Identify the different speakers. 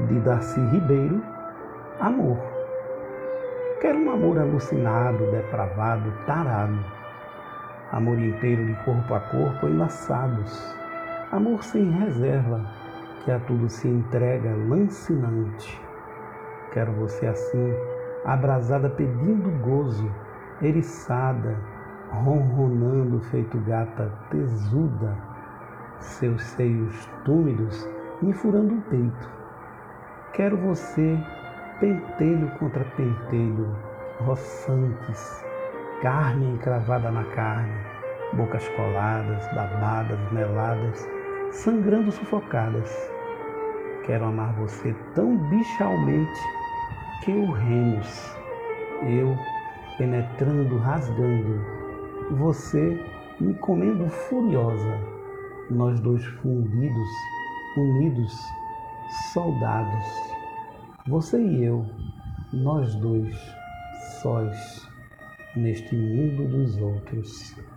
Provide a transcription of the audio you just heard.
Speaker 1: de Darcy Ribeiro, amor. Quero um amor alucinado, depravado, tarado. Amor inteiro de corpo a corpo, enlaçados. Amor sem reserva, que a tudo se entrega lancinante. Quero você assim, abrasada pedindo gozo, eriçada, ronronando feito gata tesuda, seus seios túmidos me furando o peito. Quero você, pentelho contra pentelho, roçantes, carne encravada na carne, bocas coladas, babadas, meladas, sangrando sufocadas. Quero amar você tão bichalmente que o remos, eu penetrando, rasgando, você me comendo furiosa, nós dois fundidos, unidos, soldados, você e eu, nós dois, sós, neste mundo dos outros.